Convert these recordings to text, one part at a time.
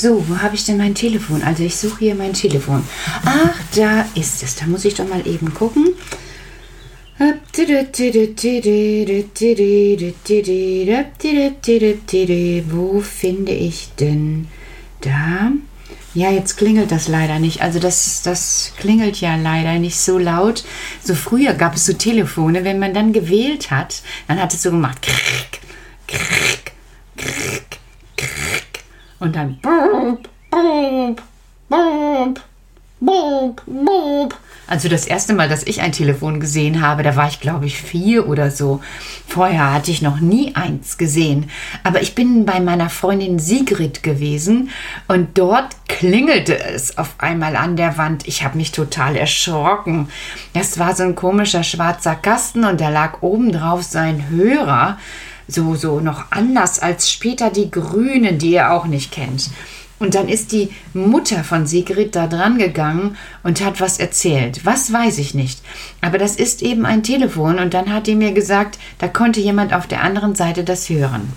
So, wo habe ich denn mein Telefon? Also ich suche hier mein Telefon. Ach, da ist es. Da muss ich doch mal eben gucken. Wo finde ich denn da? Ja, jetzt klingelt das leider nicht. Also das, das klingelt ja leider nicht so laut. So früher gab es so Telefone, wenn man dann gewählt hat, dann hat es so gemacht. Krrk, krrk. Und dann boop, boop, boop, boop, boop. Also das erste Mal, dass ich ein Telefon gesehen habe, da war ich, glaube ich, vier oder so. Vorher hatte ich noch nie eins gesehen. Aber ich bin bei meiner Freundin Sigrid gewesen und dort klingelte es auf einmal an der Wand. Ich habe mich total erschrocken. Das war so ein komischer schwarzer Kasten und da lag oben drauf sein Hörer. So, so noch anders als später die Grünen, die ihr auch nicht kennt. Und dann ist die Mutter von Sigrid da dran gegangen und hat was erzählt. Was weiß ich nicht. Aber das ist eben ein Telefon und dann hat die mir gesagt, da konnte jemand auf der anderen Seite das hören.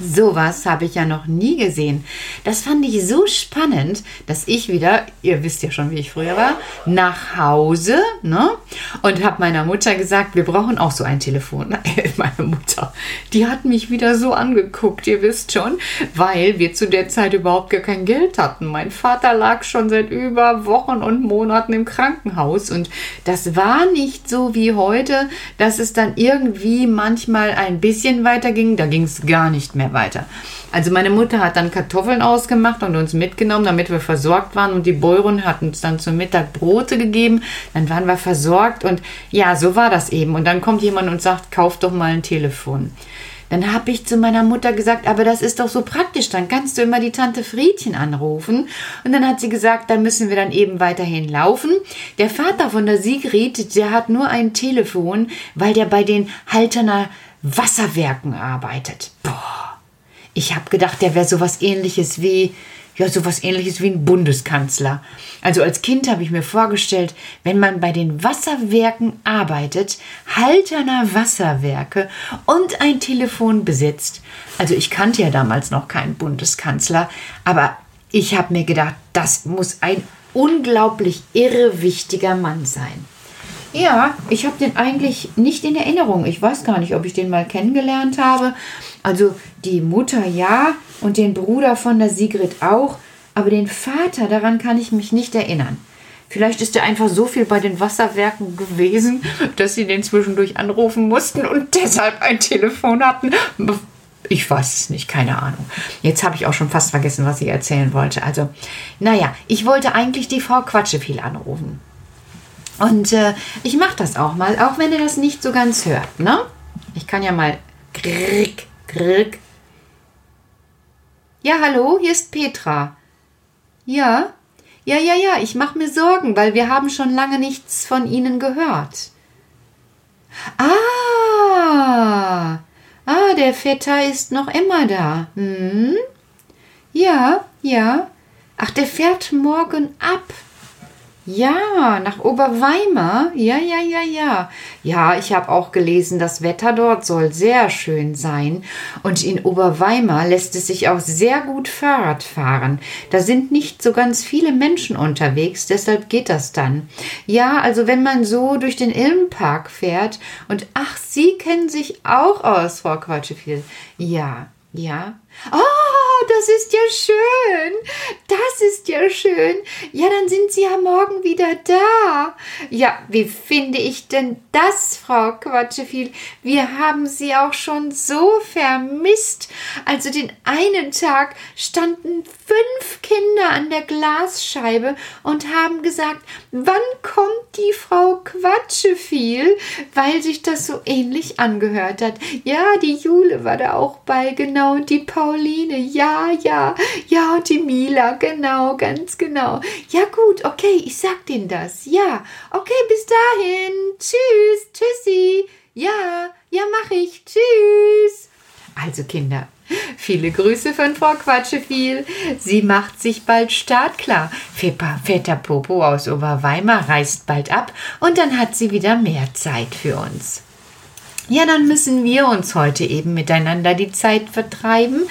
Sowas habe ich ja noch nie gesehen. Das fand ich so spannend, dass ich wieder, ihr wisst ja schon, wie ich früher war, nach Hause ne, und habe meiner Mutter gesagt, wir brauchen auch so ein Telefon. Meine Mutter, die hat mich wieder so angeguckt, ihr wisst schon, weil wir zu der Zeit überhaupt gar kein Geld hatten. Mein Vater lag schon seit über Wochen und Monaten im Krankenhaus und das war nicht so wie heute, dass es dann irgendwie manchmal ein bisschen weiter ging. Da ging es gar nicht mehr weiter. Also meine Mutter hat dann Kartoffeln ausgemacht und uns mitgenommen, damit wir versorgt waren und die Bäuerin hat uns dann zum Mittag Brote gegeben, dann waren wir versorgt und ja, so war das eben. Und dann kommt jemand und sagt, kauf doch mal ein Telefon. Dann habe ich zu meiner Mutter gesagt, aber das ist doch so praktisch, dann kannst du immer die Tante Friedchen anrufen. Und dann hat sie gesagt, dann müssen wir dann eben weiterhin laufen. Der Vater von der Sigrid, der hat nur ein Telefon, weil der bei den Halterner Wasserwerken arbeitet. Boah. Ich habe gedacht, der wäre sowas ähnliches wie, ja, sowas ähnliches wie ein Bundeskanzler. Also als Kind habe ich mir vorgestellt, wenn man bei den Wasserwerken arbeitet, Halterner Wasserwerke und ein Telefon besitzt. Also ich kannte ja damals noch keinen Bundeskanzler, aber ich habe mir gedacht, das muss ein unglaublich irrewichtiger Mann sein. Ja, ich habe den eigentlich nicht in Erinnerung. Ich weiß gar nicht, ob ich den mal kennengelernt habe. Also die Mutter ja und den Bruder von der Sigrid auch, aber den Vater, daran kann ich mich nicht erinnern. Vielleicht ist er einfach so viel bei den Wasserwerken gewesen, dass sie den zwischendurch anrufen mussten und deshalb ein Telefon hatten. Ich weiß es nicht, keine Ahnung. Jetzt habe ich auch schon fast vergessen, was ich erzählen wollte. Also, naja, ich wollte eigentlich die Frau Quatscheviel anrufen. Und äh, ich mache das auch mal, auch wenn ihr das nicht so ganz hört. Ne? Ich kann ja mal. Ja, hallo, hier ist Petra. Ja, ja, ja, ja, ich mache mir Sorgen, weil wir haben schon lange nichts von Ihnen gehört. Ah, ah, der Vetter ist noch immer da. Hm? Ja, ja. Ach, der fährt morgen ab. Ja, nach Oberweimar. Ja, ja, ja, ja. Ja, ich habe auch gelesen, das Wetter dort soll sehr schön sein. Und in Oberweimar lässt es sich auch sehr gut Fahrrad fahren. Da sind nicht so ganz viele Menschen unterwegs, deshalb geht das dann. Ja, also wenn man so durch den Ilmpark fährt und ach, Sie kennen sich auch aus, Frau Quatschefiel. Ja, ja. Oh, das ist ja schön. Das ist ja schön. Ja, dann sind Sie ja morgen wieder da. Ja, wie finde ich denn das, Frau Quatscheviel? Wir haben Sie auch schon so vermisst. Also den einen Tag standen fünf Kinder an der Glasscheibe und haben gesagt, wann kommt die Frau Quatscheviel? Weil sich das so ähnlich angehört hat. Ja, die Jule war da auch bei, genau, und die Paul Pauline, ja, ja, ja, und die Mila, genau, ganz genau. Ja, gut, okay, ich sag denen das. Ja, okay, bis dahin. Tschüss, tschüssi. Ja, ja, mach ich. Tschüss. Also, Kinder, Viele Grüße von Frau Quatscheviel. Sie macht sich bald startklar. Vetter Popo aus Oberweimar reist bald ab und dann hat sie wieder mehr Zeit für uns. Ja, dann müssen wir uns heute eben miteinander die Zeit vertreiben.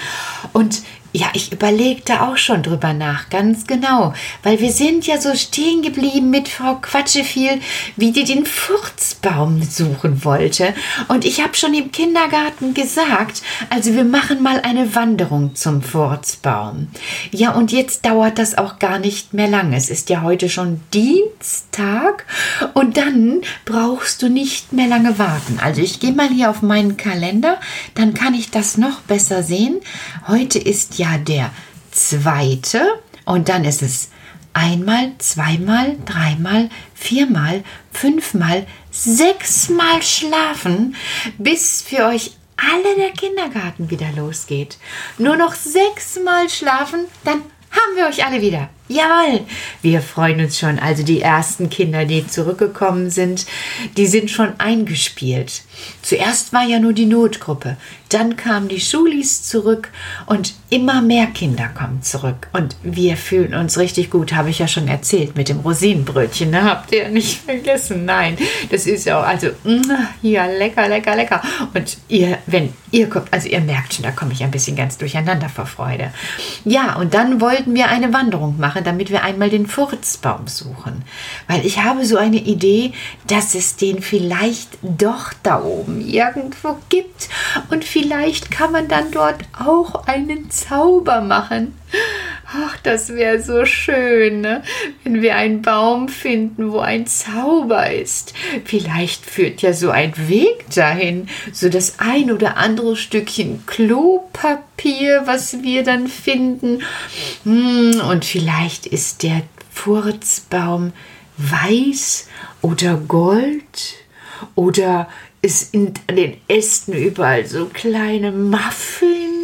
Und Ja, ich überlegte auch schon drüber nach, ganz genau. Weil wir sind ja so stehen geblieben mit Frau Quatscheviel, wie die den Furzbaum suchen wollte. Und ich habe schon im Kindergarten gesagt, also wir machen mal eine Wanderung zum Furzbaum. Ja, und jetzt dauert das auch gar nicht mehr lang. Es ist ja heute schon Dienstag und dann brauchst du nicht mehr lange warten. Also ich gehe mal hier auf meinen Kalender, dann kann ich das noch besser sehen. Heute ist ja der zweite und dann ist es einmal, zweimal, dreimal, viermal, fünfmal, sechsmal schlafen, bis für euch alle der Kindergarten wieder losgeht. Nur noch sechsmal schlafen, dann haben wir euch alle wieder. Jawohl, wir freuen uns schon. Also die ersten Kinder, die zurückgekommen sind, die sind schon eingespielt. Zuerst war ja nur die Notgruppe, dann kamen die Schulis zurück und immer mehr Kinder kommen zurück. Und wir fühlen uns richtig gut, habe ich ja schon erzählt, mit dem Rosinenbrötchen. Ne? Habt ihr nicht vergessen? Nein, das ist ja auch, also, ja, lecker, lecker, lecker. Und ihr, wenn ihr kommt, also ihr merkt schon, da komme ich ein bisschen ganz durcheinander vor Freude. Ja, und dann wollten wir eine Wanderung machen mache, damit wir einmal den Furzbaum suchen. Weil ich habe so eine Idee, dass es den vielleicht doch da oben irgendwo gibt. Und vielleicht kann man dann dort auch einen Zauber machen. Ach, das wäre so schön, ne? wenn wir einen Baum finden, wo ein Zauber ist. Vielleicht führt ja so ein Weg dahin, so das ein oder andere Stückchen Klopapier, was wir dann finden. Hm, und vielleicht ist der Furzbaum weiß oder gold oder ist in den Ästen überall so kleine Muffins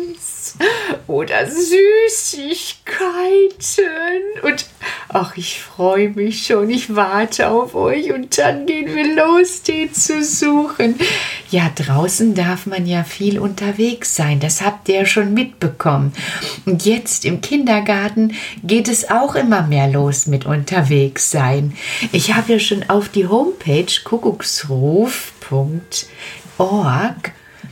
oder Süßigkeiten. Und ach, ich freue mich schon. Ich warte auf euch und dann gehen wir los, den zu suchen. Ja, draußen darf man ja viel unterwegs sein. Das habt ihr ja schon mitbekommen. Und jetzt im Kindergarten geht es auch immer mehr los mit unterwegs sein. Ich habe ja schon auf die Homepage kuckucksruf.org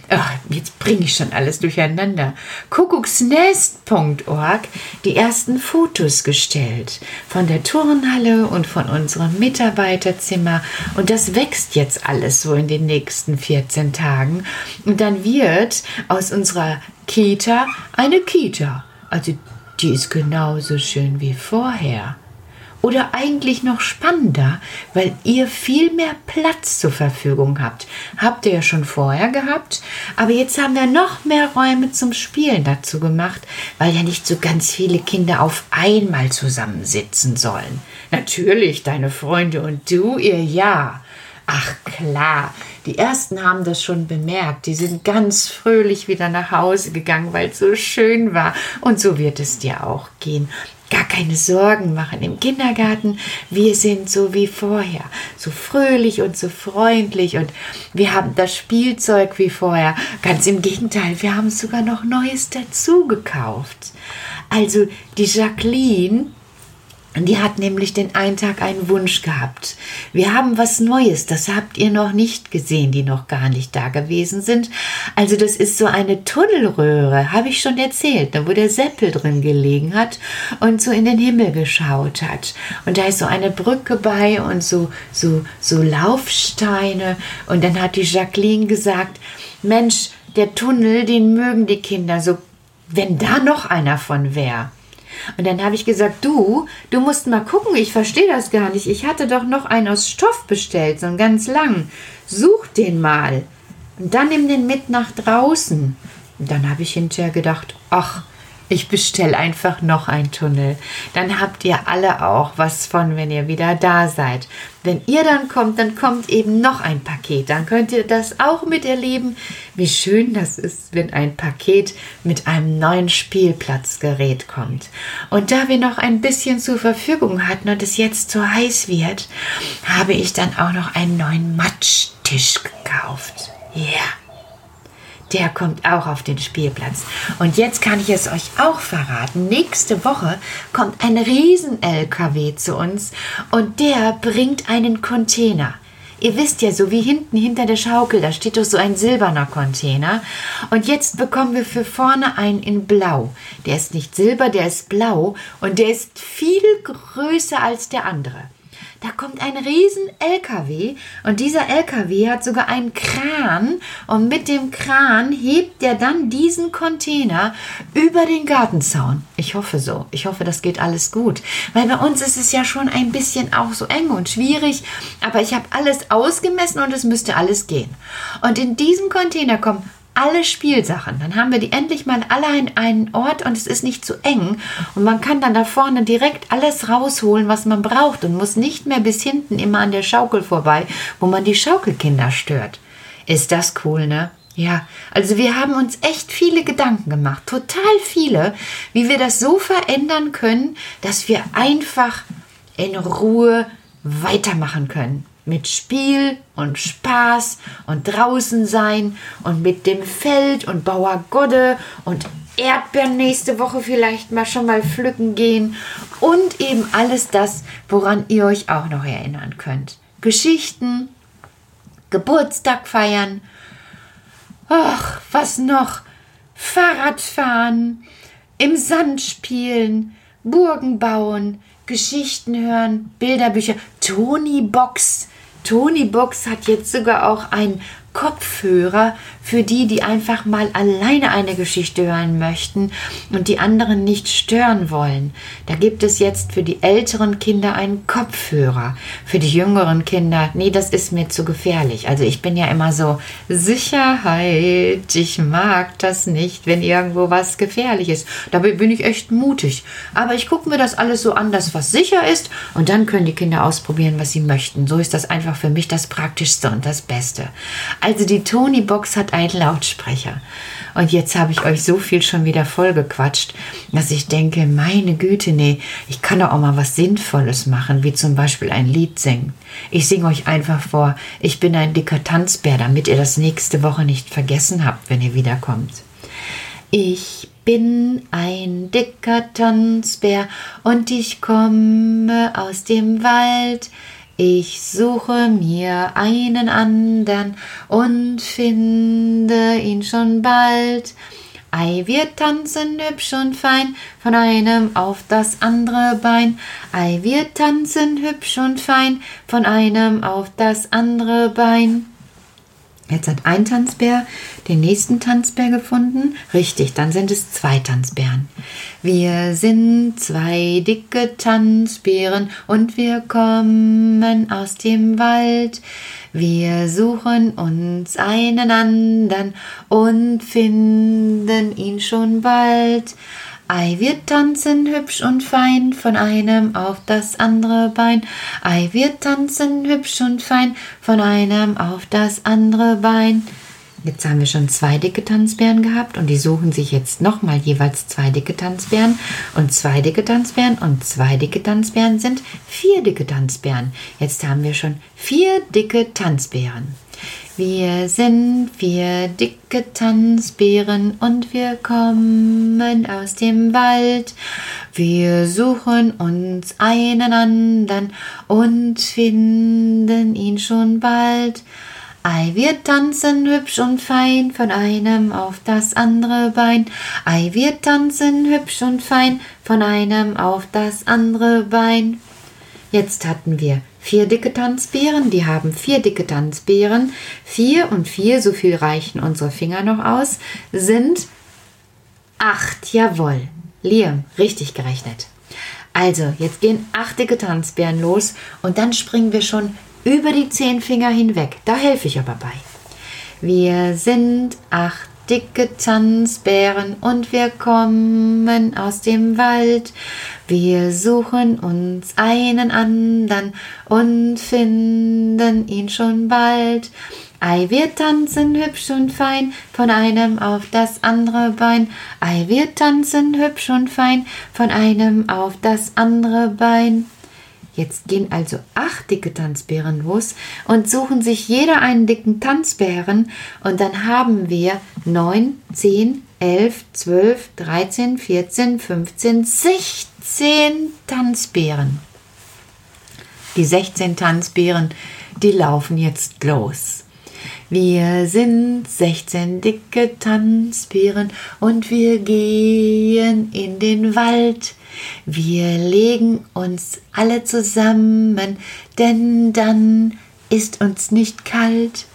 Ach, jetzt bringe ich schon alles durcheinander. Kuckucksnest.org die ersten Fotos gestellt von der Turnhalle und von unserem Mitarbeiterzimmer. Und das wächst jetzt alles so in den nächsten 14 Tagen. Und dann wird aus unserer Kita eine Kita. Also die ist genauso schön wie vorher. Oder eigentlich noch spannender, weil ihr viel mehr Platz zur Verfügung habt. Habt ihr ja schon vorher gehabt, aber jetzt haben wir noch mehr Räume zum Spielen dazu gemacht, weil ja nicht so ganz viele Kinder auf einmal zusammensitzen sollen. Natürlich, deine Freunde und du, ihr ja. Ach klar, die ersten haben das schon bemerkt. Die sind ganz fröhlich wieder nach Hause gegangen, weil es so schön war. Und so wird es dir auch gehen gar keine Sorgen machen im Kindergarten. Wir sind so wie vorher, so fröhlich und so freundlich und wir haben das Spielzeug wie vorher. Ganz im Gegenteil, wir haben sogar noch Neues dazu gekauft. Also die Jacqueline, die hat nämlich den einen Tag einen Wunsch gehabt. Wir haben was Neues, das habt ihr noch nicht gesehen, die noch gar nicht da gewesen sind. Also das ist so eine Tunnelröhre, habe ich schon erzählt, wo der Seppel drin gelegen hat und so in den Himmel geschaut hat. Und da ist so eine Brücke bei und so, so, so Laufsteine. Und dann hat die Jacqueline gesagt, Mensch, der Tunnel, den mögen die Kinder so, wenn da noch einer von wäre. Und dann habe ich gesagt, du, du musst mal gucken, ich verstehe das gar nicht. Ich hatte doch noch einen aus Stoff bestellt, so einen ganz lang. Such den mal. Und dann nimm den mit nach draußen. Und dann habe ich hinterher gedacht, ach, ich bestelle einfach noch einen Tunnel. Dann habt ihr alle auch was von, wenn ihr wieder da seid. Wenn ihr dann kommt, dann kommt eben noch ein Paket. Dann könnt ihr das auch miterleben, wie schön das ist, wenn ein Paket mit einem neuen Spielplatzgerät kommt. Und da wir noch ein bisschen zur Verfügung hatten und es jetzt zu heiß wird, habe ich dann auch noch einen neuen Matschtisch gekauft. Ja. Yeah der kommt auch auf den Spielplatz. Und jetzt kann ich es euch auch verraten. Nächste Woche kommt ein Riesen-LKW zu uns und der bringt einen Container. Ihr wisst ja, so wie hinten hinter der Schaukel, da steht doch so ein silberner Container. Und jetzt bekommen wir für vorne einen in Blau. Der ist nicht silber, der ist blau und der ist viel größer als der andere. Da kommt ein riesen LKW und dieser LKW hat sogar einen Kran und mit dem Kran hebt er dann diesen Container über den Gartenzaun. Ich hoffe so. Ich hoffe, das geht alles gut, weil bei uns ist es ja schon ein bisschen auch so eng und schwierig, aber ich habe alles ausgemessen und es müsste alles gehen. Und in diesem Container kommen alle Spielsachen. Dann haben wir die endlich mal alle an einen Ort und es ist nicht zu eng. Und man kann dann da vorne direkt alles rausholen, was man braucht und muss nicht mehr bis hinten immer an der Schaukel vorbei, wo man die Schaukelkinder stört. Ist das cool, ne? Ja, also wir haben uns echt viele Gedanken gemacht, total viele, wie wir das so verändern können, dass wir einfach in Ruhe weitermachen können mit Spiel und Spaß und draußen sein und mit dem Feld und Bauer Godde und Erdbeeren nächste Woche vielleicht mal schon mal pflücken gehen und eben alles das, woran ihr euch auch noch erinnern könnt. Geschichten, Geburtstag feiern, ach, was noch? Fahrradfahren, im Sand spielen, Burgen bauen, Geschichten hören, Bilderbücher, Tony Box, Tony Box hat jetzt sogar auch ein Kopfhörer für die, die einfach mal alleine eine Geschichte hören möchten und die anderen nicht stören wollen. Da gibt es jetzt für die älteren Kinder einen Kopfhörer. Für die jüngeren Kinder, nee, das ist mir zu gefährlich. Also ich bin ja immer so, Sicherheit, ich mag das nicht, wenn irgendwo was gefährlich ist. Dabei bin ich echt mutig. Aber ich gucke mir das alles so an, dass was sicher ist und dann können die Kinder ausprobieren, was sie möchten. So ist das einfach für mich das Praktischste und das Beste. Also die Tony Box hat einen Lautsprecher. Und jetzt habe ich euch so viel schon wieder vollgequatscht, dass ich denke, meine Güte, nee, ich kann doch auch mal was Sinnvolles machen, wie zum Beispiel ein Lied singen. Ich singe euch einfach vor, ich bin ein dicker Tanzbär, damit ihr das nächste Woche nicht vergessen habt, wenn ihr wiederkommt. Ich bin ein dicker Tanzbär und ich komme aus dem Wald. Ich suche mir einen andern und finde ihn schon bald. Ei, wir tanzen hübsch und fein von einem auf das andere Bein. Ei, wir tanzen hübsch und fein von einem auf das andere Bein. Jetzt hat ein Tanzbär den nächsten Tanzbär gefunden. Richtig, dann sind es zwei Tanzbären. Wir sind zwei dicke Tanzbären und wir kommen aus dem Wald. Wir suchen uns einen andern und finden ihn schon bald. Ei, wir tanzen hübsch und fein von einem auf das andere Bein. Ei, wir tanzen hübsch und fein von einem auf das andere Bein. Jetzt haben wir schon zwei dicke Tanzbären gehabt und die suchen sich jetzt nochmal jeweils zwei dicke Tanzbären und zwei dicke Tanzbären und zwei dicke Tanzbären sind vier dicke Tanzbären. Jetzt haben wir schon vier dicke Tanzbären. Wir sind vier dicke Tanzbären und wir kommen aus dem Wald. Wir suchen uns einen andern und finden ihn schon bald. Ei, wir tanzen hübsch und fein von einem auf das andere Bein. Ei, wir tanzen hübsch und fein von einem auf das andere Bein. Jetzt hatten wir vier dicke Tanzbeeren, die haben vier dicke Tanzbeeren. Vier und vier, so viel reichen unsere Finger noch aus, sind acht. Jawohl. Liam, richtig gerechnet. Also, jetzt gehen acht dicke Tanzbeeren los und dann springen wir schon über die zehn Finger hinweg. Da helfe ich aber bei. Wir sind acht dicke Tanzbären und wir kommen aus dem Wald. Wir suchen uns einen andern und finden ihn schon bald. Ei, wir tanzen hübsch und fein von einem auf das andere Bein. Ei, wir tanzen hübsch und fein von einem auf das andere Bein. Jetzt gehen also acht dicke Tanzbären los und suchen sich jeder einen dicken Tanzbären und dann haben wir 9, 10, 11, 12, 13, 14, 15, 16 Tanzbären. Die 16 Tanzbären, die laufen jetzt los. Wir sind 16 dicke Tanzbären und wir gehen in den Wald. Wir legen uns alle zusammen, denn dann ist uns nicht kalt.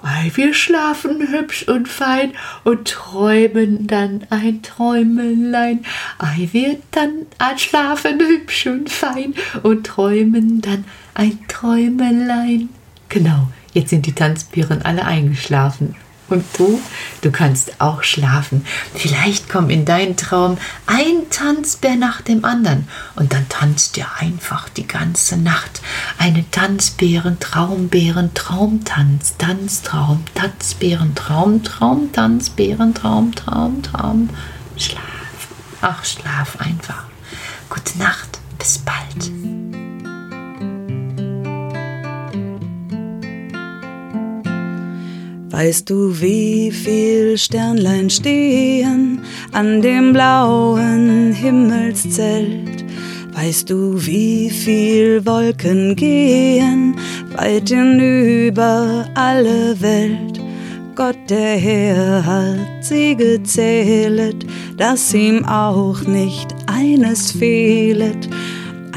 Ei, wir schlafen hübsch und fein und träumen dann ein Träumelein. Ei, wir dann schlafen hübsch und fein und träumen dann ein Träumelein. Genau, jetzt sind die Tanzbären alle eingeschlafen. Und du, du kannst auch schlafen. Vielleicht kommt in deinen Traum ein Tanzbär nach dem anderen und dann tanzt ihr einfach die ganze Nacht. Eine Tanzbären, Traumbären, Traumtanz, Tanztraum, Tanzbären, Traum, Traum, Tanzbären, Traum, Traum, Traum. Schlaf. Ach, schlaf einfach. Gute Nacht. Bis bald. Weißt du, wie viel Sternlein stehen an dem blauen Himmelszelt? Weißt du, wie viel Wolken gehen weit hinüber alle Welt? Gott der Herr hat sie gezählet, dass ihm auch nicht eines fehlet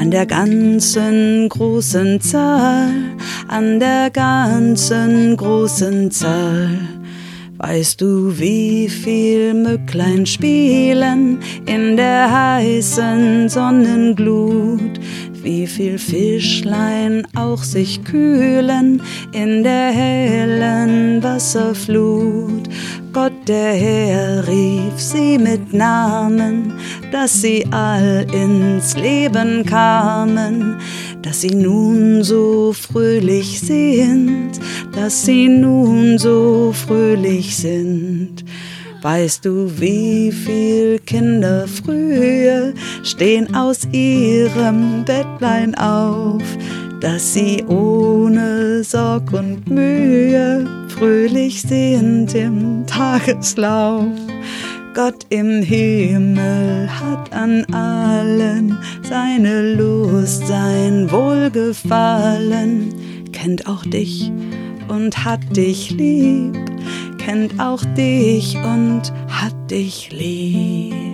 an der ganzen großen Zahl, an der ganzen großen Zahl. Weißt du, wie viel Mücklein spielen in der heißen Sonnenglut? Wie viel Fischlein auch sich kühlen in der hellen Wasserflut? Gott der Herr rief sie mit Namen, dass sie all ins Leben kamen, dass sie nun so fröhlich sind, dass sie nun so fröhlich sind. Weißt du, wie viel Kinder früher stehen aus ihrem Bettlein auf, dass sie ohne Sorg und Mühe fröhlich sind im Tageslauf. Gott im Himmel hat an allen seine Lust, sein Wohlgefallen, kennt auch dich und hat dich lieb, kennt auch dich und hat dich lieb.